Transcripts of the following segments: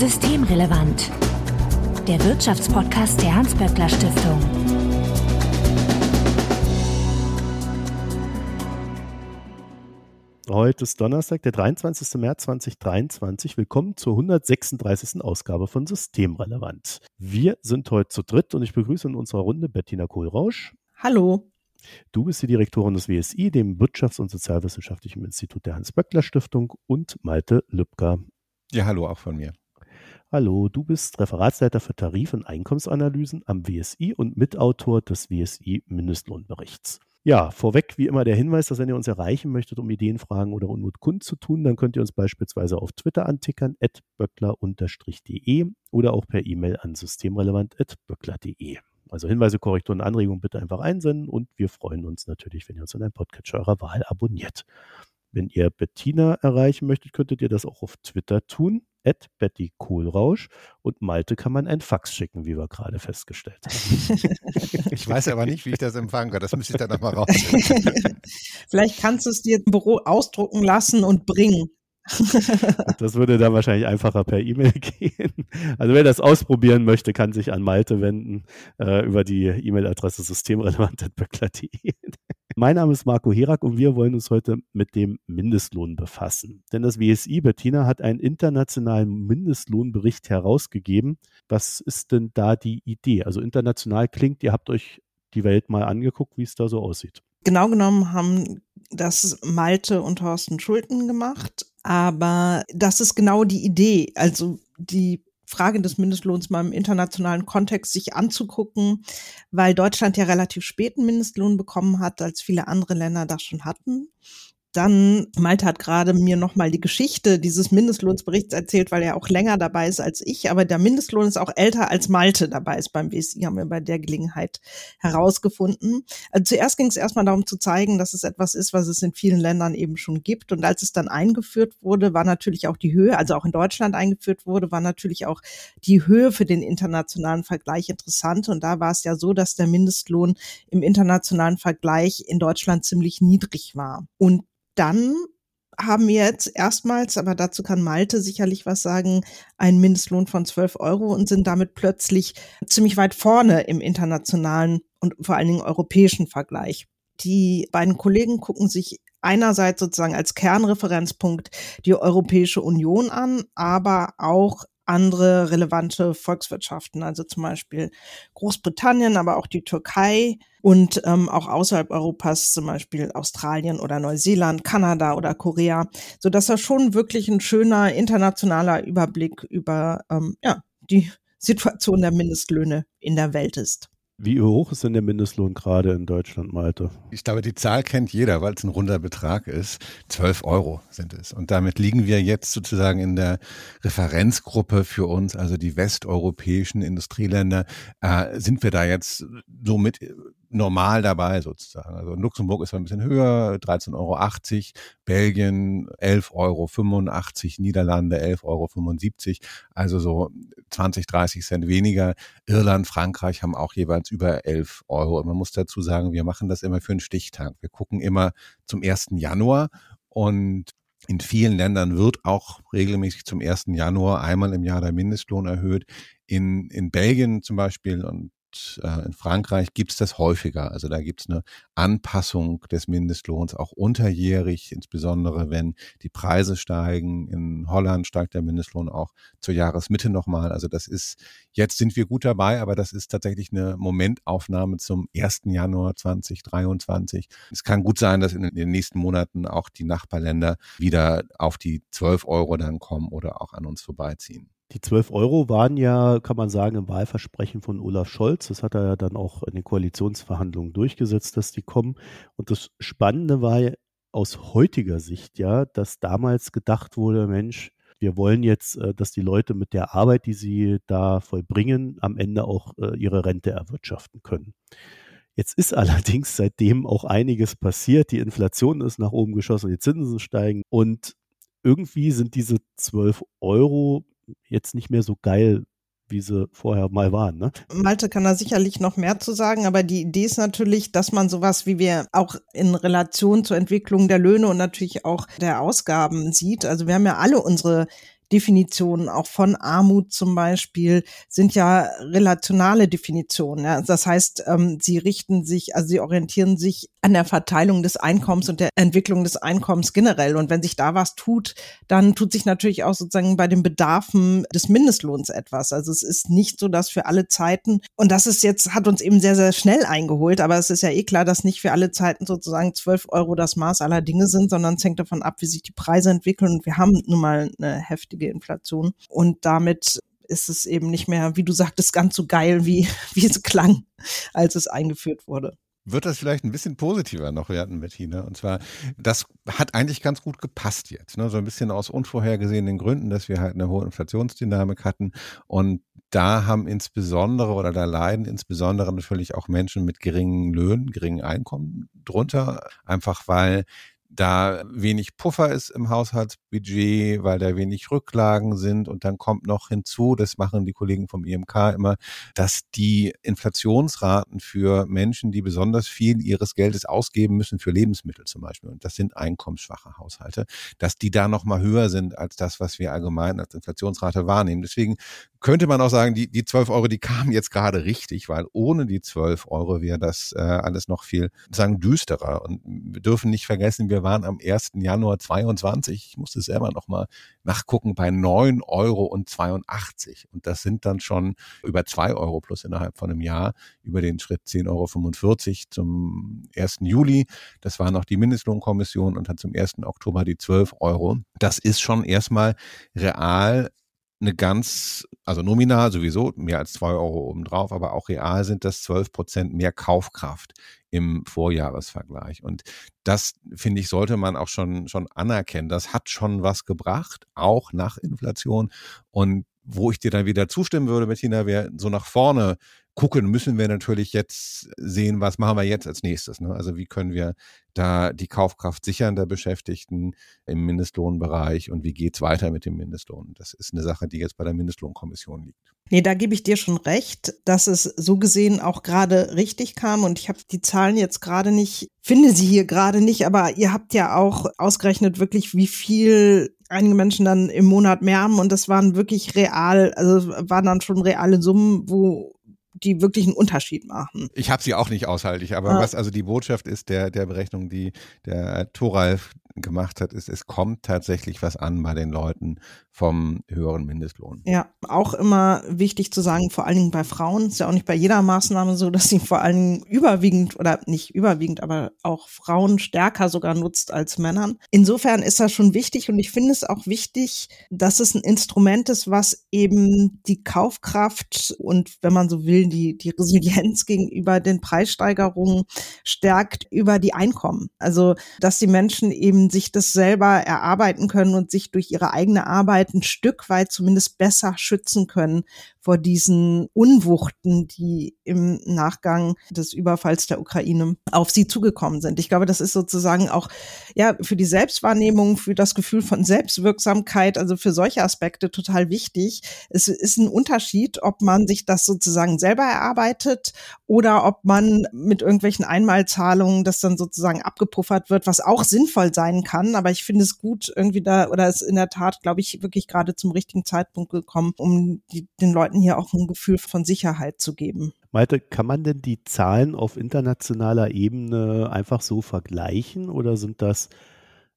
Systemrelevant. Der Wirtschaftspodcast der Hans-Böckler Stiftung. Heute ist Donnerstag, der 23. März 2023. Willkommen zur 136. Ausgabe von Systemrelevant. Wir sind heute zu dritt und ich begrüße in unserer Runde Bettina Kohlrausch. Hallo. Du bist die Direktorin des WSI, dem Wirtschafts- und Sozialwissenschaftlichen Institut der Hans-Böckler Stiftung und Malte Lübcker. Ja, hallo auch von mir. Hallo, du bist Referatsleiter für Tarif- und Einkommensanalysen am WSI und Mitautor des WSI Mindestlohnberichts. Ja, vorweg wie immer der Hinweis, dass wenn ihr uns erreichen möchtet, um Ideen, Fragen oder Unmut kundzutun, dann könnt ihr uns beispielsweise auf Twitter antickern, at böckler-de oder auch per E-Mail an systemrelevant.böckler.de. Also Hinweise, Korrekturen, Anregungen bitte einfach einsenden und wir freuen uns natürlich, wenn ihr uns in einem Podcatcher eurer Wahl abonniert. Wenn ihr Bettina erreichen möchtet, könntet ihr das auch auf Twitter tun, at Betty Kohlrausch. Und Malte kann man ein Fax schicken, wie wir gerade festgestellt haben. Ich weiß aber nicht, wie ich das empfangen kann. Das müsste ich dann nochmal raus. Vielleicht kannst du es dir im Büro ausdrucken lassen und bringen. Das würde dann wahrscheinlich einfacher per E-Mail gehen. Also wer das ausprobieren möchte, kann sich an Malte wenden äh, über die E-Mail-Adresse systemrelevant.böckler.de. Mein Name ist Marco Herak und wir wollen uns heute mit dem Mindestlohn befassen. Denn das WSI Bettina hat einen internationalen Mindestlohnbericht herausgegeben. Was ist denn da die Idee? Also international klingt, ihr habt euch die Welt mal angeguckt, wie es da so aussieht. Genau genommen haben das Malte und Thorsten Schulten gemacht, aber das ist genau die Idee. Also die Frage des Mindestlohns mal im internationalen Kontext sich anzugucken, weil Deutschland ja relativ spät einen Mindestlohn bekommen hat, als viele andere Länder das schon hatten. Dann, Malte hat gerade mir nochmal die Geschichte dieses Mindestlohnsberichts erzählt, weil er auch länger dabei ist als ich. Aber der Mindestlohn ist auch älter als Malte dabei ist beim WSI, haben wir bei der Gelegenheit herausgefunden. Also zuerst ging es erstmal darum zu zeigen, dass es etwas ist, was es in vielen Ländern eben schon gibt. Und als es dann eingeführt wurde, war natürlich auch die Höhe, also auch in Deutschland eingeführt wurde, war natürlich auch die Höhe für den internationalen Vergleich interessant. Und da war es ja so, dass der Mindestlohn im internationalen Vergleich in Deutschland ziemlich niedrig war. Und dann haben wir jetzt erstmals, aber dazu kann Malte sicherlich was sagen, einen Mindestlohn von 12 Euro und sind damit plötzlich ziemlich weit vorne im internationalen und vor allen Dingen europäischen Vergleich. Die beiden Kollegen gucken sich einerseits sozusagen als Kernreferenzpunkt die Europäische Union an, aber auch andere relevante Volkswirtschaften, also zum Beispiel Großbritannien, aber auch die Türkei und ähm, auch außerhalb Europas, zum Beispiel Australien oder Neuseeland, Kanada oder Korea, so dass das schon wirklich ein schöner internationaler Überblick über ähm, ja, die Situation der Mindestlöhne in der Welt ist. Wie hoch ist denn der Mindestlohn gerade in Deutschland, Malte? Ich glaube, die Zahl kennt jeder, weil es ein runder Betrag ist. 12 Euro sind es. Und damit liegen wir jetzt sozusagen in der Referenzgruppe für uns, also die westeuropäischen Industrieländer, äh, sind wir da jetzt so mit normal dabei sozusagen. Also Luxemburg ist ein bisschen höher, 13,80 Euro, Belgien 11,85 Euro, Niederlande 11,75 Euro, also so 20, 30 Cent weniger. Irland, Frankreich haben auch jeweils über 11 Euro. Und man muss dazu sagen, wir machen das immer für einen Stichtag. Wir gucken immer zum 1. Januar und in vielen Ländern wird auch regelmäßig zum 1. Januar einmal im Jahr der Mindestlohn erhöht. In, in Belgien zum Beispiel und äh, in Frankreich gibt es das häufiger. Also da gibt es eine Anpassung des Mindestlohns auch unterjährig, insbesondere wenn die Preise steigen. In Holland steigt der Mindestlohn auch zur Jahresmitte nochmal. Also das ist, jetzt sind wir gut dabei, aber das ist tatsächlich eine Momentaufnahme zum 1. Januar 2023. Es kann gut sein, dass in den nächsten Monaten auch die Nachbarländer wieder auf die 12 Euro dann kommen oder auch an uns vorbeiziehen. Die 12 Euro waren ja, kann man sagen, im Wahlversprechen von Olaf Scholz. Das hat er ja dann auch in den Koalitionsverhandlungen durchgesetzt, dass die kommen. Und das Spannende war aus heutiger Sicht ja, dass damals gedacht wurde, Mensch, wir wollen jetzt, äh, dass die Leute mit der Arbeit, die sie da vollbringen, am Ende auch äh, ihre Rente erwirtschaften können. Jetzt ist allerdings seitdem auch einiges passiert. Die Inflation ist nach oben geschossen, die Zinsen steigen und irgendwie sind diese 12 Euro jetzt nicht mehr so geil, wie sie vorher mal waren. Ne? Malte kann da sicherlich noch mehr zu sagen, aber die Idee ist natürlich, dass man sowas wie wir auch in Relation zur Entwicklung der Löhne und natürlich auch der Ausgaben sieht. Also wir haben ja alle unsere Definitionen auch von Armut zum Beispiel sind ja relationale Definitionen. Ja. Das heißt, ähm, sie richten sich, also sie orientieren sich an der Verteilung des Einkommens und der Entwicklung des Einkommens generell. Und wenn sich da was tut, dann tut sich natürlich auch sozusagen bei den Bedarfen des Mindestlohns etwas. Also es ist nicht so, dass für alle Zeiten, und das ist jetzt, hat uns eben sehr, sehr schnell eingeholt, aber es ist ja eh klar, dass nicht für alle Zeiten sozusagen 12 Euro das Maß aller Dinge sind, sondern es hängt davon ab, wie sich die Preise entwickeln. Und wir haben nun mal eine heftige Inflation. Und damit ist es eben nicht mehr, wie du sagtest, ganz so geil, wie, wie es klang, als es eingeführt wurde wird das vielleicht ein bisschen positiver noch werden, Bettina. Und zwar, das hat eigentlich ganz gut gepasst jetzt. Ne? So ein bisschen aus unvorhergesehenen Gründen, dass wir halt eine hohe Inflationsdynamik hatten. Und da haben insbesondere oder da leiden insbesondere natürlich auch Menschen mit geringen Löhnen, geringen Einkommen drunter. Einfach weil da wenig Puffer ist im Haushaltsbudget, weil da wenig Rücklagen sind. Und dann kommt noch hinzu, das machen die Kollegen vom IMK immer, dass die Inflationsraten für Menschen, die besonders viel ihres Geldes ausgeben müssen für Lebensmittel zum Beispiel, und das sind einkommensschwache Haushalte, dass die da noch mal höher sind als das, was wir allgemein als Inflationsrate wahrnehmen. Deswegen könnte man auch sagen, die, die 12 Euro, die kamen jetzt gerade richtig, weil ohne die 12 Euro wäre das äh, alles noch viel, sagen, düsterer. Und wir dürfen nicht vergessen, wir waren am 1. Januar 22, ich musste selber nochmal nachgucken, bei 9 Euro und 82. Und das sind dann schon über 2 Euro plus innerhalb von einem Jahr über den Schritt 10,45 Euro zum 1. Juli. Das war noch die Mindestlohnkommission und dann zum 1. Oktober die 12 Euro. Das ist schon erstmal real eine ganz, also nominal sowieso mehr als zwei Euro obendrauf, aber auch real sind das zwölf Prozent mehr Kaufkraft im Vorjahresvergleich. Und das, finde ich, sollte man auch schon, schon anerkennen. Das hat schon was gebracht, auch nach Inflation. Und wo ich dir dann wieder zustimmen würde, Bettina, wäre so nach vorne gucken, müssen wir natürlich jetzt sehen, was machen wir jetzt als nächstes. Ne? Also wie können wir da die Kaufkraft sichern der Beschäftigten im Mindestlohnbereich und wie geht's weiter mit dem Mindestlohn? Das ist eine Sache, die jetzt bei der Mindestlohnkommission liegt. Nee, da gebe ich dir schon recht, dass es so gesehen auch gerade richtig kam. Und ich habe die Zahlen jetzt gerade nicht, finde sie hier gerade nicht, aber ihr habt ja auch ausgerechnet wirklich, wie viel einige Menschen dann im Monat mehr haben. Und das waren wirklich real, also waren dann schon reale Summen, wo die wirklich einen Unterschied machen. Ich habe sie auch nicht aushaltig, aber ja. was also die Botschaft ist der, der Berechnung, die der Thoralf gemacht hat, ist, es kommt tatsächlich was an bei den Leuten vom höheren Mindestlohn. Ja, auch immer wichtig zu sagen, vor allen Dingen bei Frauen, ist ja auch nicht bei jeder Maßnahme so, dass sie vor allen Dingen überwiegend oder nicht überwiegend, aber auch Frauen stärker sogar nutzt als Männern. Insofern ist das schon wichtig und ich finde es auch wichtig, dass es ein Instrument ist, was eben die Kaufkraft und wenn man so will, die, die Resilienz gegenüber den Preissteigerungen stärkt über die Einkommen. Also, dass die Menschen eben sich das selber erarbeiten können und sich durch ihre eigene Arbeit ein Stück weit zumindest besser schützen können vor diesen Unwuchten, die im Nachgang des Überfalls der Ukraine auf sie zugekommen sind. Ich glaube, das ist sozusagen auch ja für die Selbstwahrnehmung, für das Gefühl von Selbstwirksamkeit, also für solche Aspekte total wichtig. Es ist ein Unterschied, ob man sich das sozusagen selber erarbeitet oder ob man mit irgendwelchen Einmalzahlungen das dann sozusagen abgepuffert wird, was auch sinnvoll sein kann. Aber ich finde es gut irgendwie da oder ist in der Tat, glaube ich, wirklich gerade zum richtigen Zeitpunkt gekommen, um die, den Leuten Leuten hier auch ein Gefühl von Sicherheit zu geben. Malte, kann man denn die Zahlen auf internationaler Ebene einfach so vergleichen oder sind das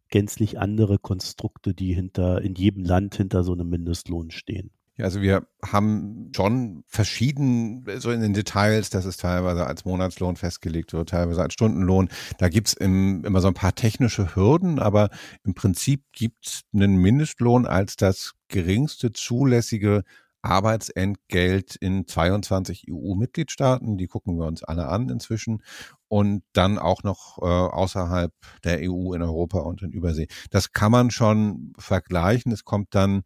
gänzlich andere Konstrukte, die hinter in jedem Land hinter so einem Mindestlohn stehen? Ja, also wir haben schon verschieden, so in den Details, dass es teilweise als Monatslohn festgelegt wird, teilweise als Stundenlohn. Da gibt's im, immer so ein paar technische Hürden, aber im Prinzip gibt's einen Mindestlohn als das geringste zulässige Arbeitsentgelt in 22 EU-Mitgliedstaaten. Die gucken wir uns alle an inzwischen. Und dann auch noch äh, außerhalb der EU in Europa und in Übersee. Das kann man schon vergleichen. Es kommt dann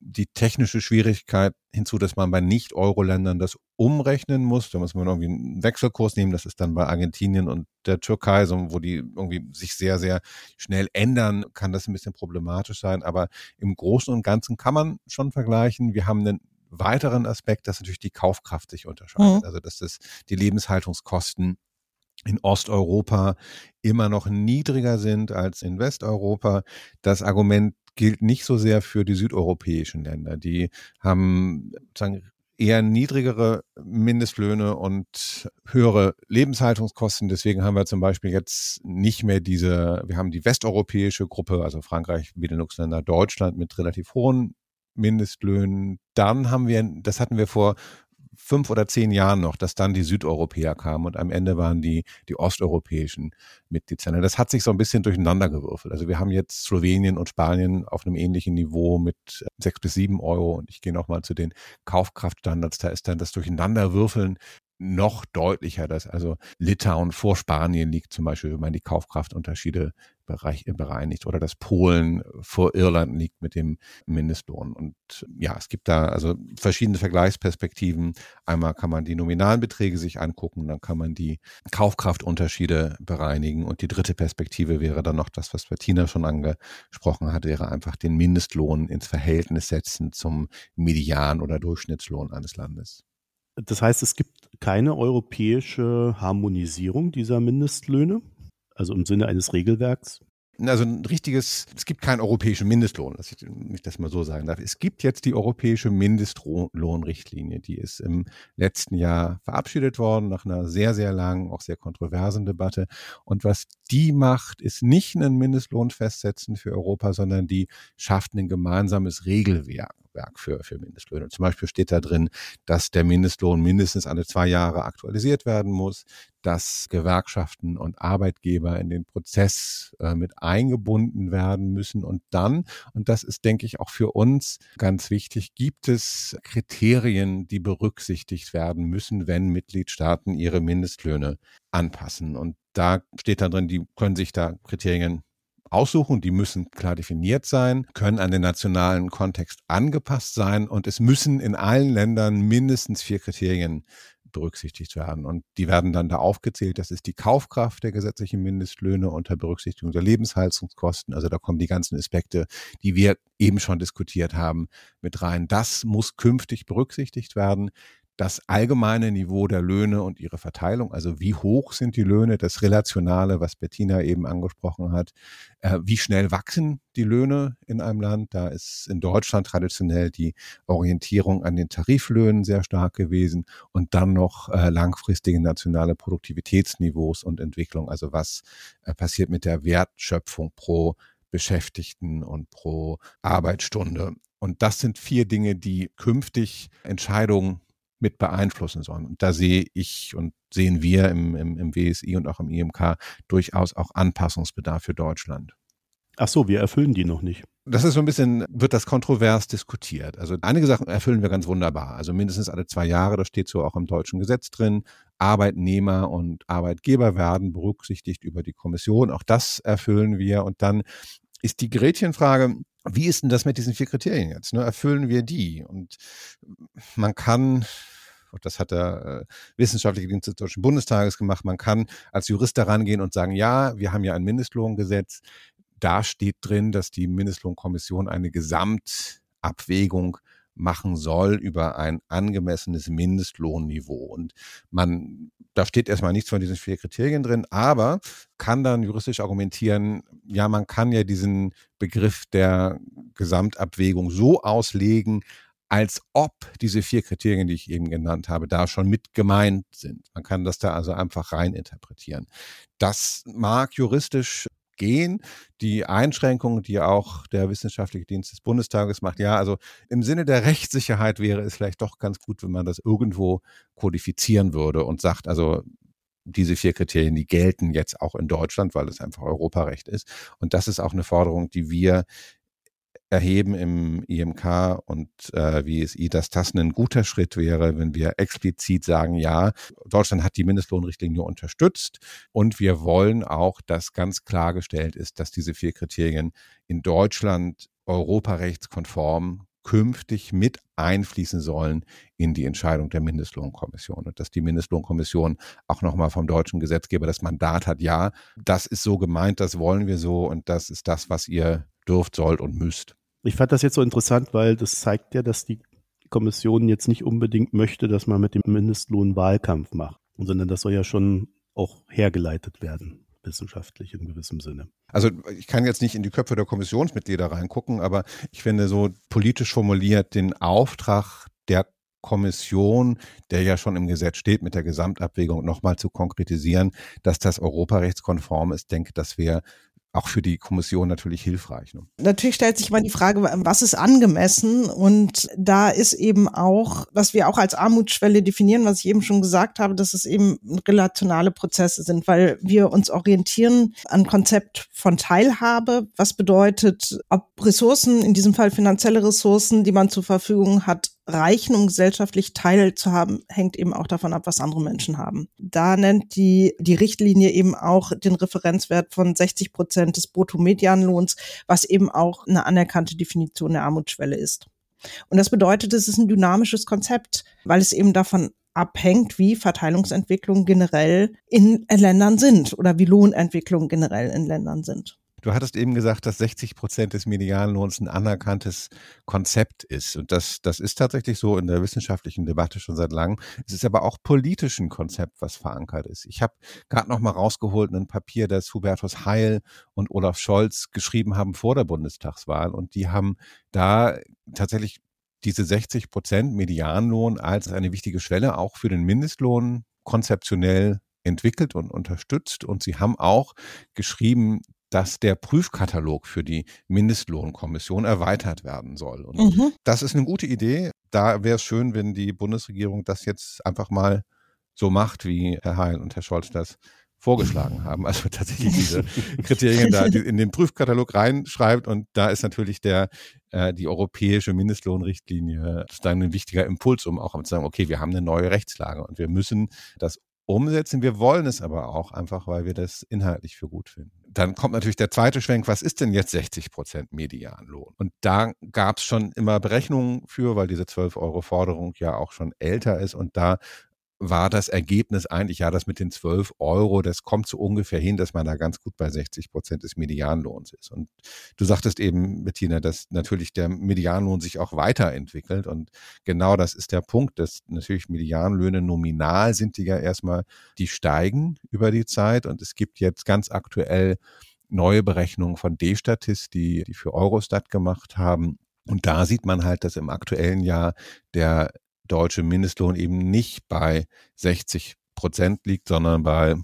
die technische Schwierigkeit hinzu, dass man bei Nicht-Euro-Ländern das umrechnen muss. Da muss man irgendwie einen Wechselkurs nehmen. Das ist dann bei Argentinien und der Türkei, so, wo die irgendwie sich sehr, sehr schnell ändern, kann das ein bisschen problematisch sein. Aber im Großen und Ganzen kann man schon vergleichen. Wir haben einen weiteren Aspekt, dass natürlich die Kaufkraft sich unterscheidet. Mhm. Also dass das die Lebenshaltungskosten in Osteuropa immer noch niedriger sind als in Westeuropa. Das Argument gilt nicht so sehr für die südeuropäischen Länder. Die haben sagen, eher niedrigere Mindestlöhne und höhere Lebenshaltungskosten. Deswegen haben wir zum Beispiel jetzt nicht mehr diese, wir haben die westeuropäische Gruppe, also Frankreich, Benelux-Länder, Deutschland mit relativ hohen Mindestlöhnen. Dann haben wir, das hatten wir vor fünf oder zehn Jahren noch, dass dann die Südeuropäer kamen und am Ende waren die, die osteuropäischen Mitgliedsländer. Das hat sich so ein bisschen durcheinander gewürfelt. Also wir haben jetzt Slowenien und Spanien auf einem ähnlichen Niveau mit sechs bis sieben Euro und ich gehe nochmal zu den Kaufkraftstandards. Da ist dann das Durcheinanderwürfeln noch deutlicher, dass also Litauen vor Spanien liegt, zum Beispiel, wenn man die Kaufkraftunterschiede bereich, bereinigt oder dass Polen vor Irland liegt mit dem Mindestlohn. Und ja, es gibt da also verschiedene Vergleichsperspektiven. Einmal kann man die nominalen Beträge sich angucken, dann kann man die Kaufkraftunterschiede bereinigen. Und die dritte Perspektive wäre dann noch das, was Bettina schon angesprochen hat, wäre einfach den Mindestlohn ins Verhältnis setzen zum Median- oder Durchschnittslohn eines Landes. Das heißt, es gibt keine europäische Harmonisierung dieser Mindestlöne? Also im Sinne eines Regelwerks? Also ein richtiges, es gibt keinen europäischen Mindestlohn, dass ich, ich das mal so sagen darf. Es gibt jetzt die europäische Mindestlohnrichtlinie, die ist im letzten Jahr verabschiedet worden nach einer sehr, sehr langen, auch sehr kontroversen Debatte. Und was die macht, ist nicht einen Mindestlohn festsetzen für Europa, sondern die schafft ein gemeinsames Regelwerk. Regelwerk für, für Mindestlöhne. Zum Beispiel steht da drin, dass der Mindestlohn mindestens alle zwei Jahre aktualisiert werden muss, dass Gewerkschaften und Arbeitgeber in den Prozess äh, mit eingebunden werden müssen. Und dann, und das ist, denke ich, auch für uns ganz wichtig, gibt es Kriterien, die berücksichtigt werden müssen, wenn Mitgliedstaaten ihre Mindestlöhne anpassen. Und da steht dann drin, die können sich da Kriterien aussuchen. Die müssen klar definiert sein, können an den nationalen Kontext angepasst sein und es müssen in allen Ländern mindestens vier Kriterien berücksichtigt werden. Und die werden dann da aufgezählt. Das ist die Kaufkraft der gesetzlichen Mindestlöhne unter Berücksichtigung der Lebenshaltungskosten. Also da kommen die ganzen Aspekte, die wir eben schon diskutiert haben, mit rein. Das muss künftig berücksichtigt werden das allgemeine Niveau der Löhne und ihre Verteilung, also wie hoch sind die Löhne, das Relationale, was Bettina eben angesprochen hat, äh, wie schnell wachsen die Löhne in einem Land. Da ist in Deutschland traditionell die Orientierung an den Tariflöhnen sehr stark gewesen und dann noch äh, langfristige nationale Produktivitätsniveaus und Entwicklung, also was äh, passiert mit der Wertschöpfung pro Beschäftigten und pro Arbeitsstunde. Und das sind vier Dinge, die künftig Entscheidungen mit beeinflussen sollen. Und da sehe ich und sehen wir im, im, im WSI und auch im IMK durchaus auch Anpassungsbedarf für Deutschland. Ach so, wir erfüllen die noch nicht. Das ist so ein bisschen, wird das kontrovers diskutiert. Also einige Sachen erfüllen wir ganz wunderbar. Also mindestens alle zwei Jahre, das steht so auch im deutschen Gesetz drin. Arbeitnehmer und Arbeitgeber werden berücksichtigt über die Kommission. Auch das erfüllen wir. Und dann ist die Gretchenfrage, wie ist denn das mit diesen vier Kriterien jetzt? Ne? Erfüllen wir die? Und man kann, das hat der äh, wissenschaftliche Dienst des Deutschen Bundestages gemacht, man kann als Jurist daran gehen und sagen, ja, wir haben ja ein Mindestlohngesetz. Da steht drin, dass die Mindestlohnkommission eine Gesamtabwägung machen soll über ein angemessenes Mindestlohnniveau. Und man, da steht erstmal nichts von diesen vier Kriterien drin, aber kann dann juristisch argumentieren, ja, man kann ja diesen Begriff der Gesamtabwägung so auslegen, als ob diese vier Kriterien, die ich eben genannt habe, da schon mit gemeint sind. Man kann das da also einfach rein interpretieren. Das mag juristisch gehen. Die Einschränkungen, die auch der Wissenschaftliche Dienst des Bundestages macht, ja, also im Sinne der Rechtssicherheit wäre es vielleicht doch ganz gut, wenn man das irgendwo kodifizieren würde und sagt, also diese vier Kriterien, die gelten jetzt auch in Deutschland, weil es einfach Europarecht ist. Und das ist auch eine Forderung, die wir erheben im IMK und äh, WSI, dass das ein guter Schritt wäre, wenn wir explizit sagen, ja, Deutschland hat die Mindestlohnrichtlinie unterstützt und wir wollen auch, dass ganz klargestellt ist, dass diese vier Kriterien in Deutschland europarechtskonform künftig mit einfließen sollen in die Entscheidung der Mindestlohnkommission und dass die Mindestlohnkommission auch nochmal vom deutschen Gesetzgeber das Mandat hat, ja, das ist so gemeint, das wollen wir so und das ist das, was ihr dürft, sollt und müsst. Ich fand das jetzt so interessant, weil das zeigt ja, dass die Kommission jetzt nicht unbedingt möchte, dass man mit dem Mindestlohn Wahlkampf macht, sondern das soll ja schon auch hergeleitet werden wissenschaftlich in gewissem Sinne. Also ich kann jetzt nicht in die Köpfe der Kommissionsmitglieder reingucken, aber ich finde so politisch formuliert den Auftrag der Kommission, der ja schon im Gesetz steht, mit der Gesamtabwägung nochmal zu konkretisieren, dass das europarechtskonform ist, denke, das wäre auch für die Kommission natürlich hilfreich. Ne? Natürlich stellt sich mal die Frage, was ist angemessen? Und da ist eben auch, was wir auch als Armutsschwelle definieren, was ich eben schon gesagt habe, dass es eben relationale Prozesse sind, weil wir uns orientieren an Konzept von Teilhabe, was bedeutet, ob Ressourcen, in diesem Fall finanzielle Ressourcen, die man zur Verfügung hat, reichen, um gesellschaftlich teilzuhaben, hängt eben auch davon ab, was andere Menschen haben. Da nennt die, die Richtlinie eben auch den Referenzwert von 60 Prozent des Bruttomedianlohns, was eben auch eine anerkannte Definition der Armutsschwelle ist. Und das bedeutet, es ist ein dynamisches Konzept, weil es eben davon abhängt, wie Verteilungsentwicklungen generell in Ländern sind oder wie Lohnentwicklungen generell in Ländern sind. Du hattest eben gesagt, dass 60 Prozent des Medianlohns ein anerkanntes Konzept ist. Und das, das ist tatsächlich so in der wissenschaftlichen Debatte schon seit langem. Es ist aber auch politisch ein Konzept, was verankert ist. Ich habe gerade noch mal rausgeholt ein Papier, das Hubertus Heil und Olaf Scholz geschrieben haben vor der Bundestagswahl. Und die haben da tatsächlich diese 60 Prozent Medianlohn als eine wichtige Schwelle auch für den Mindestlohn konzeptionell entwickelt und unterstützt. Und sie haben auch geschrieben, dass der Prüfkatalog für die Mindestlohnkommission erweitert werden soll. Und mhm. das ist eine gute Idee. Da wäre es schön, wenn die Bundesregierung das jetzt einfach mal so macht, wie Herr Heil und Herr Scholz das vorgeschlagen haben. Also tatsächlich diese Kriterien da in den Prüfkatalog reinschreibt und da ist natürlich der äh, die europäische Mindestlohnrichtlinie dann ein wichtiger Impuls, um auch zu sagen, okay, wir haben eine neue Rechtslage und wir müssen das umsetzen. Wir wollen es aber auch einfach, weil wir das inhaltlich für gut finden. Dann kommt natürlich der zweite Schwenk, was ist denn jetzt 60 Prozent Medianlohn? Und da gab es schon immer Berechnungen für, weil diese 12 Euro Forderung ja auch schon älter ist und da war das Ergebnis eigentlich, ja, das mit den 12 Euro, das kommt so ungefähr hin, dass man da ganz gut bei 60 Prozent des Medianlohns ist. Und du sagtest eben, Bettina, dass natürlich der Medianlohn sich auch weiterentwickelt. Und genau das ist der Punkt, dass natürlich Medianlöhne nominal sind, die ja erstmal, die steigen über die Zeit. Und es gibt jetzt ganz aktuell neue Berechnungen von D-Statist, die, die für Eurostat gemacht haben. Und da sieht man halt, dass im aktuellen Jahr der deutsche Mindestlohn eben nicht bei 60 Prozent liegt, sondern bei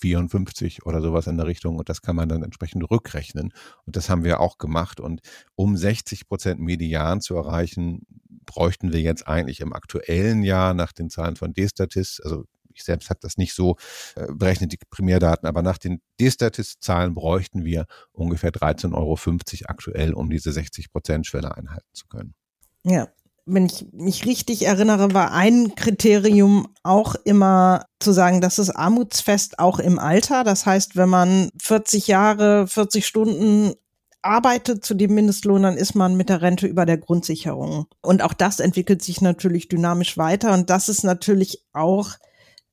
54 oder sowas in der Richtung und das kann man dann entsprechend rückrechnen. Und das haben wir auch gemacht. Und um 60 Prozent Median zu erreichen, bräuchten wir jetzt eigentlich im aktuellen Jahr nach den Zahlen von Destatis, also ich selbst habe das nicht so äh, berechnet, die Primärdaten, aber nach den Destatis-Zahlen bräuchten wir ungefähr 13,50 Euro aktuell, um diese 60 Prozent Schwelle einhalten zu können. Ja, wenn ich mich richtig erinnere, war ein Kriterium auch immer zu sagen, das ist armutsfest auch im Alter. Das heißt, wenn man 40 Jahre, 40 Stunden arbeitet zu dem Mindestlohn, dann ist man mit der Rente über der Grundsicherung. Und auch das entwickelt sich natürlich dynamisch weiter. Und das ist natürlich auch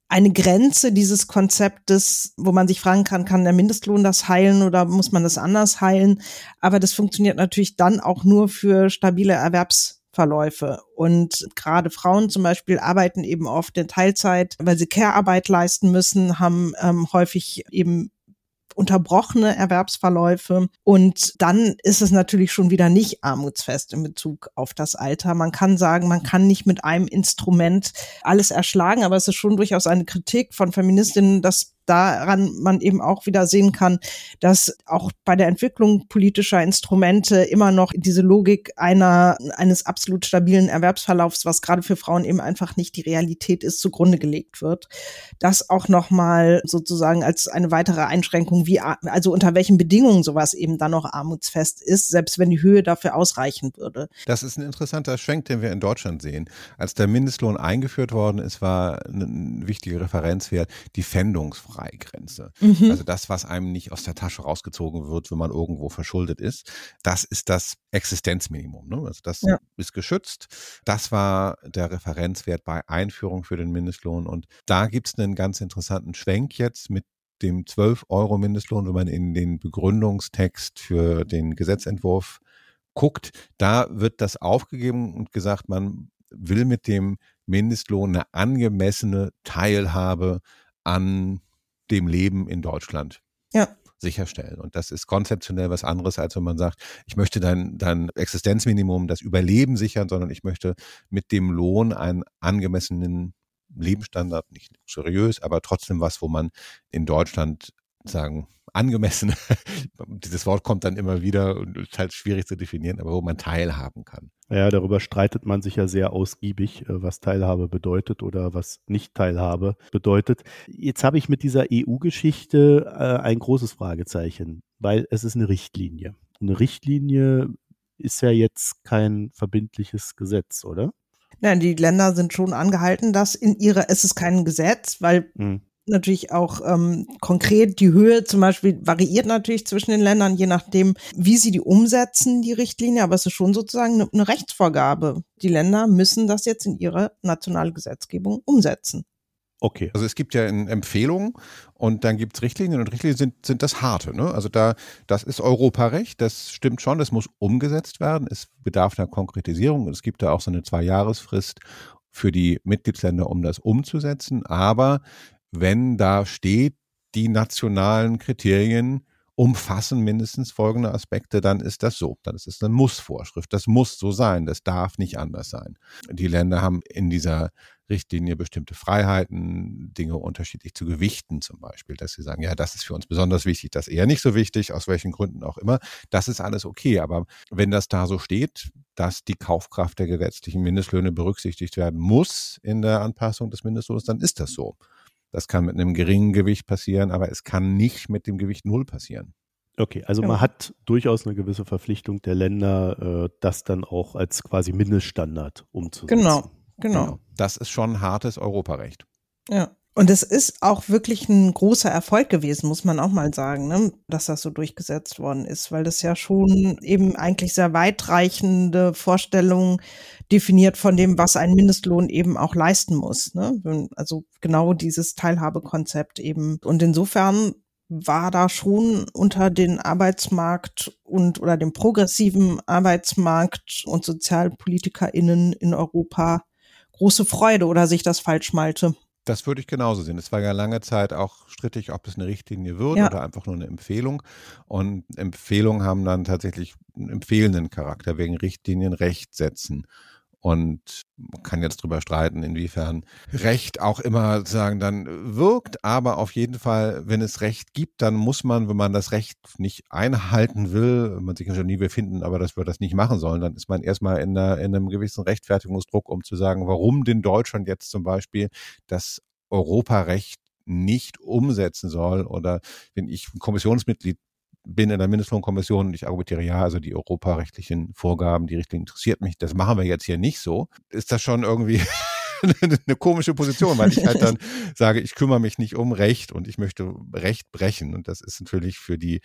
eine Grenze dieses Konzeptes, wo man sich fragen kann, kann der Mindestlohn das heilen oder muss man das anders heilen? Aber das funktioniert natürlich dann auch nur für stabile Erwerbs Verläufe. Und gerade Frauen zum Beispiel arbeiten eben oft in Teilzeit, weil sie Care-Arbeit leisten müssen, haben ähm, häufig eben unterbrochene Erwerbsverläufe. Und dann ist es natürlich schon wieder nicht armutsfest in Bezug auf das Alter. Man kann sagen, man kann nicht mit einem Instrument alles erschlagen, aber es ist schon durchaus eine Kritik von Feministinnen, dass daran man eben auch wieder sehen kann, dass auch bei der Entwicklung politischer Instrumente immer noch diese Logik einer, eines absolut stabilen Erwerbsverlaufs, was gerade für Frauen eben einfach nicht die Realität ist, zugrunde gelegt wird. Das auch nochmal sozusagen als eine weitere Einschränkung, wie, also unter welchen Bedingungen sowas eben dann noch armutsfest ist, selbst wenn die Höhe dafür ausreichen würde. Das ist ein interessanter Schwenk, den wir in Deutschland sehen. Als der Mindestlohn eingeführt worden ist, war ein wichtiger Referenzwert die Pfändungsfrage. Freigrenze. Mhm. Also das, was einem nicht aus der Tasche rausgezogen wird, wenn man irgendwo verschuldet ist, das ist das Existenzminimum. Ne? Also das ja. ist geschützt. Das war der Referenzwert bei Einführung für den Mindestlohn. Und da gibt es einen ganz interessanten Schwenk jetzt mit dem 12 Euro Mindestlohn, wenn man in den Begründungstext für den Gesetzentwurf guckt, da wird das aufgegeben und gesagt, man will mit dem Mindestlohn eine angemessene Teilhabe an dem Leben in Deutschland Ja sicherstellen. Und das ist konzeptionell was anderes, als wenn man sagt, ich möchte dein, dein Existenzminimum, das Überleben sichern, sondern ich möchte mit dem Lohn einen angemessenen Lebensstandard, nicht luxuriös, aber trotzdem was, wo man in Deutschland sagen, angemessen, dieses Wort kommt dann immer wieder und ist halt schwierig zu definieren, aber wo man teilhaben kann. Ja, darüber streitet man sich ja sehr ausgiebig, äh, was Teilhabe bedeutet oder was Nicht-Teilhabe bedeutet. Jetzt habe ich mit dieser EU-Geschichte äh, ein großes Fragezeichen, weil es ist eine Richtlinie. Eine Richtlinie ist ja jetzt kein verbindliches Gesetz, oder? Nein, die Länder sind schon angehalten, dass in ihrer, es ist kein Gesetz, weil hm natürlich auch ähm, konkret. Die Höhe zum Beispiel variiert natürlich zwischen den Ländern, je nachdem, wie sie die umsetzen, die Richtlinie. Aber es ist schon sozusagen eine, eine Rechtsvorgabe. Die Länder müssen das jetzt in ihre nationale Gesetzgebung umsetzen. Okay. Also es gibt ja Empfehlungen und dann gibt es Richtlinien und Richtlinien sind, sind das harte. Ne? Also da, das ist Europarecht, das stimmt schon, das muss umgesetzt werden. Es bedarf einer Konkretisierung und es gibt da auch so eine Zwei-Jahres-Frist für die Mitgliedsländer, um das umzusetzen. Aber wenn da steht, die nationalen Kriterien umfassen mindestens folgende Aspekte, dann ist das so. Dann ist es eine Muss-Vorschrift. Das muss so sein. Das darf nicht anders sein. Die Länder haben in dieser Richtlinie bestimmte Freiheiten, Dinge unterschiedlich zu gewichten zum Beispiel, dass sie sagen, ja, das ist für uns besonders wichtig, das eher nicht so wichtig, aus welchen Gründen auch immer. Das ist alles okay. Aber wenn das da so steht, dass die Kaufkraft der gesetzlichen Mindestlöhne berücksichtigt werden muss in der Anpassung des Mindestlohns, dann ist das so. Das kann mit einem geringen Gewicht passieren, aber es kann nicht mit dem Gewicht Null passieren. Okay, also ja. man hat durchaus eine gewisse Verpflichtung der Länder, äh, das dann auch als quasi Mindeststandard umzusetzen. Genau, genau. genau. Das ist schon hartes Europarecht. Ja. Und es ist auch wirklich ein großer Erfolg gewesen, muss man auch mal sagen, ne? dass das so durchgesetzt worden ist, weil das ja schon eben eigentlich sehr weitreichende Vorstellungen definiert von dem, was ein Mindestlohn eben auch leisten muss. Ne? Also genau dieses Teilhabekonzept eben. Und insofern war da schon unter den Arbeitsmarkt und oder dem progressiven Arbeitsmarkt und SozialpolitikerInnen in Europa große Freude oder sich das falsch malte. Das würde ich genauso sehen. Es war ja lange Zeit auch strittig, ob es eine Richtlinie wird ja. oder einfach nur eine Empfehlung. Und Empfehlungen haben dann tatsächlich einen empfehlenden Charakter wegen Richtlinien Recht setzen. Und man kann jetzt drüber streiten, inwiefern Recht auch immer sagen dann wirkt, aber auf jeden Fall, wenn es Recht gibt, dann muss man, wenn man das Recht nicht einhalten will, man sich schon nie befinden, aber dass wir das nicht machen sollen, dann ist man erstmal in, einer, in einem gewissen Rechtfertigungsdruck, um zu sagen, warum denn Deutschland jetzt zum Beispiel das Europarecht nicht umsetzen soll oder wenn ich Kommissionsmitglied bin in der Mindestlohnkommission und ich argumentiere, ja, also die europarechtlichen Vorgaben, die Richtlinie interessiert mich, das machen wir jetzt hier nicht so, ist das schon irgendwie eine komische Position, weil ich halt dann sage, ich kümmere mich nicht um Recht und ich möchte Recht brechen. Und das ist natürlich für die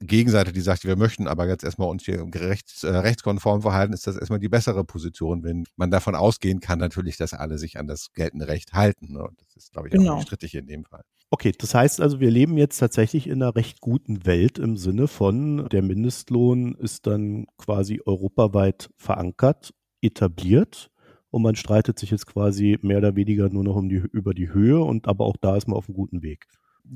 Gegenseite, die sagt, wir möchten aber jetzt erstmal uns hier rechts, äh, rechtskonform verhalten, ist das erstmal die bessere Position, wenn man davon ausgehen kann, natürlich, dass alle sich an das geltende Recht halten. Ne? Und das ist, glaube ich, genau. auch nicht strittig in dem Fall. Okay, das heißt also, wir leben jetzt tatsächlich in einer recht guten Welt im Sinne von, der Mindestlohn ist dann quasi europaweit verankert, etabliert und man streitet sich jetzt quasi mehr oder weniger nur noch um die, über die Höhe und aber auch da ist man auf einem guten Weg.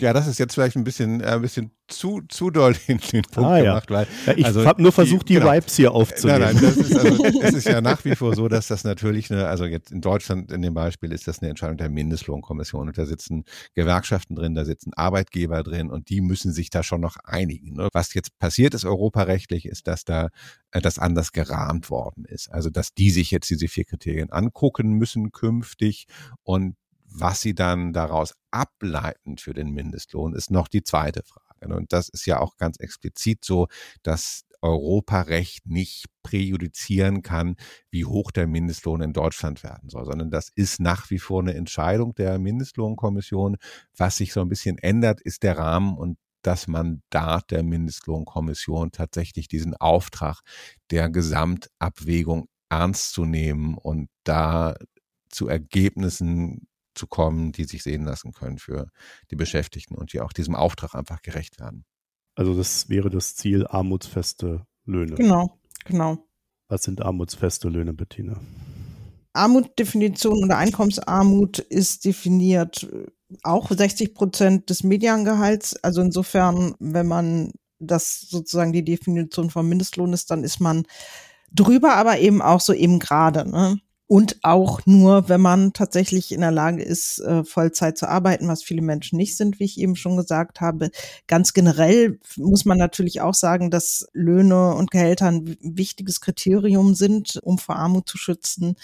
Ja, das ist jetzt vielleicht ein bisschen, äh, ein bisschen zu, zu doll in den Punkt ah, gemacht, weil. Ja, ich also habe nur versucht, die, die genau, Vibes hier aufzunehmen. Nein, nein, das ist, also, es ist ja nach wie vor so, dass das natürlich eine, also jetzt in Deutschland in dem Beispiel ist das eine Entscheidung der Mindestlohnkommission und da sitzen Gewerkschaften drin, da sitzen Arbeitgeber drin und die müssen sich da schon noch einigen. Ne? Was jetzt passiert ist europarechtlich, ist, dass da äh, das anders gerahmt worden ist. Also, dass die sich jetzt diese vier Kriterien angucken müssen künftig und was sie dann daraus ableiten für den Mindestlohn, ist noch die zweite Frage. Und das ist ja auch ganz explizit so, dass Europarecht nicht präjudizieren kann, wie hoch der Mindestlohn in Deutschland werden soll, sondern das ist nach wie vor eine Entscheidung der Mindestlohnkommission. Was sich so ein bisschen ändert, ist der Rahmen und das Mandat der Mindestlohnkommission tatsächlich diesen Auftrag der Gesamtabwägung ernst zu nehmen und da zu Ergebnissen zu kommen, die sich sehen lassen können für die Beschäftigten und die auch diesem Auftrag einfach gerecht werden. Also das wäre das Ziel armutsfeste Löhne. Genau, genau. Was sind armutsfeste Löhne, Bettina? Armutdefinition oder Einkommensarmut ist definiert auch 60 Prozent des Mediangehalts. Also insofern, wenn man das sozusagen die Definition vom Mindestlohn ist, dann ist man drüber, aber eben auch so eben gerade. Ne? Und auch nur, wenn man tatsächlich in der Lage ist, äh, Vollzeit zu arbeiten, was viele Menschen nicht sind, wie ich eben schon gesagt habe. Ganz generell muss man natürlich auch sagen, dass Löhne und Gehälter ein wichtiges Kriterium sind, um vor Armut zu schützen.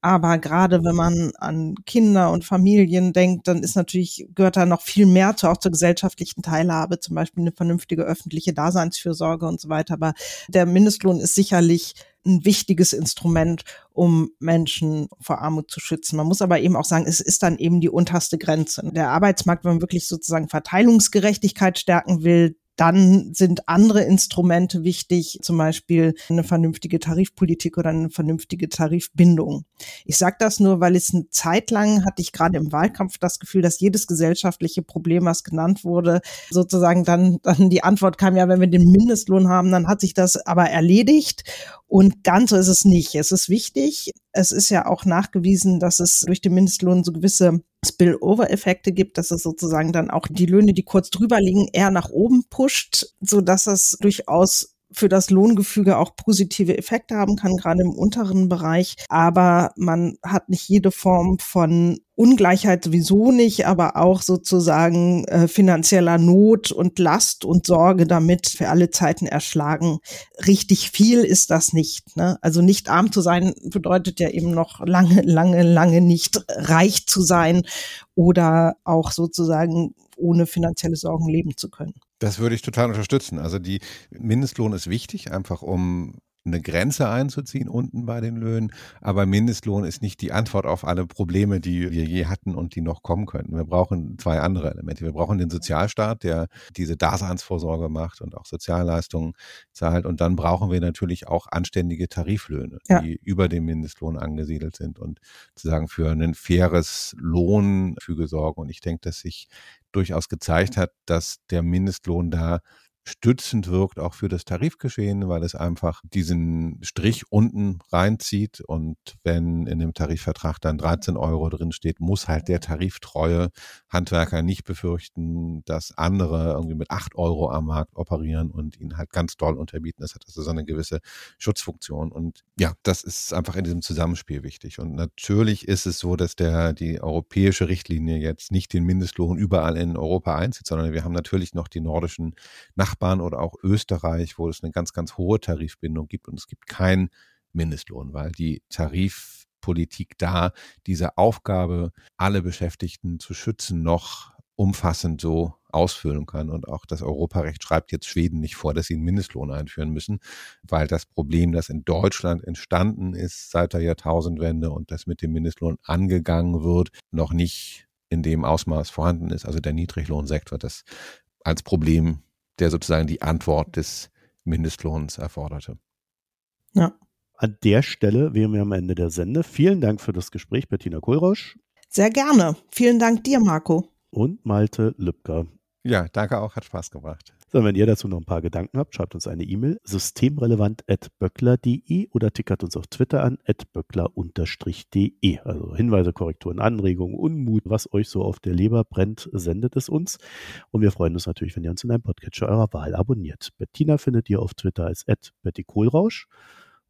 Aber gerade wenn man an Kinder und Familien denkt, dann ist natürlich, gehört da noch viel mehr zu, auch zur gesellschaftlichen Teilhabe, zum Beispiel eine vernünftige öffentliche Daseinsfürsorge und so weiter. Aber der Mindestlohn ist sicherlich ein wichtiges Instrument, um Menschen vor Armut zu schützen. Man muss aber eben auch sagen, es ist dann eben die unterste Grenze. Der Arbeitsmarkt, wenn man wirklich sozusagen Verteilungsgerechtigkeit stärken will, dann sind andere Instrumente wichtig, zum Beispiel eine vernünftige Tarifpolitik oder eine vernünftige Tarifbindung. Ich sage das nur, weil es eine Zeit lang hatte ich gerade im Wahlkampf das Gefühl, dass jedes gesellschaftliche Problem, was genannt wurde, sozusagen dann, dann die Antwort kam, ja, wenn wir den Mindestlohn haben, dann hat sich das aber erledigt. Und ganz so ist es nicht. Es ist wichtig. Es ist ja auch nachgewiesen, dass es durch den Mindestlohn so gewisse Spillover-Effekte gibt, dass es sozusagen dann auch die Löhne, die kurz drüber liegen, eher nach oben pusht, so dass es durchaus für das Lohngefüge auch positive Effekte haben kann, gerade im unteren Bereich. Aber man hat nicht jede Form von Ungleichheit sowieso nicht, aber auch sozusagen äh, finanzieller Not und Last und Sorge damit für alle Zeiten erschlagen. Richtig viel ist das nicht. Ne? Also nicht arm zu sein bedeutet ja eben noch lange, lange, lange nicht reich zu sein oder auch sozusagen ohne finanzielle Sorgen leben zu können. Das würde ich total unterstützen. Also die Mindestlohn ist wichtig, einfach um eine Grenze einzuziehen unten bei den Löhnen. Aber Mindestlohn ist nicht die Antwort auf alle Probleme, die wir je hatten und die noch kommen könnten. Wir brauchen zwei andere Elemente. Wir brauchen den Sozialstaat, der diese Daseinsvorsorge macht und auch Sozialleistungen zahlt. Und dann brauchen wir natürlich auch anständige Tariflöhne, ja. die über dem Mindestlohn angesiedelt sind und sozusagen für ein faires Lohnfüge sorgen. Und ich denke, dass sich durchaus gezeigt hat, dass der Mindestlohn da stützend wirkt auch für das Tarifgeschehen, weil es einfach diesen Strich unten reinzieht. Und wenn in dem Tarifvertrag dann 13 Euro drin steht, muss halt der tariftreue Handwerker nicht befürchten, dass andere irgendwie mit 8 Euro am Markt operieren und ihn halt ganz doll unterbieten. Das hat also so eine gewisse Schutzfunktion. Und ja, das ist einfach in diesem Zusammenspiel wichtig. Und natürlich ist es so, dass der die europäische Richtlinie jetzt nicht den Mindestlohn überall in Europa einzieht, sondern wir haben natürlich noch die nordischen Nach Nachbarn oder auch Österreich, wo es eine ganz, ganz hohe Tarifbindung gibt und es gibt keinen Mindestlohn, weil die Tarifpolitik da diese Aufgabe, alle Beschäftigten zu schützen, noch umfassend so ausfüllen kann. Und auch das Europarecht schreibt jetzt Schweden nicht vor, dass sie einen Mindestlohn einführen müssen, weil das Problem, das in Deutschland entstanden ist seit der Jahrtausendwende und das mit dem Mindestlohn angegangen wird, noch nicht in dem Ausmaß vorhanden ist. Also der Niedriglohnsektor das als Problem der sozusagen die Antwort des Mindestlohns erforderte. Ja. An der Stelle wären wir am Ende der Sende. Vielen Dank für das Gespräch, Bettina Kohlrausch. Sehr gerne. Vielen Dank dir, Marco. Und Malte Lübcker. Ja, danke auch, hat Spaß gebracht. So, wenn ihr dazu noch ein paar Gedanken habt, schreibt uns eine E-Mail systemrelevant.böckler.de oder tickert uns auf Twitter an böckler-de. Also Hinweise, Korrekturen, Anregungen, Unmut, was euch so auf der Leber brennt, sendet es uns. Und wir freuen uns natürlich, wenn ihr uns in einem Podcatcher eurer Wahl abonniert. Bettina findet ihr auf Twitter als Betty Kohlrausch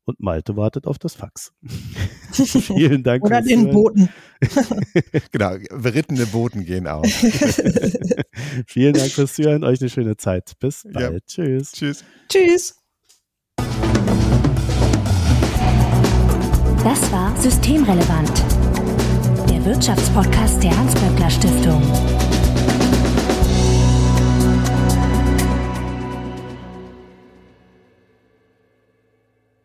und Malte wartet auf das Fax. Vielen Dank. Oder den Boten. genau, berittene Boten gehen auch. Vielen Dank fürs Zuhören. Euch eine schöne Zeit. Bis bald. Ja. Tschüss. Tschüss. Tschüss. Das war Systemrelevant, der Wirtschaftspodcast der Hans-Böckler Stiftung.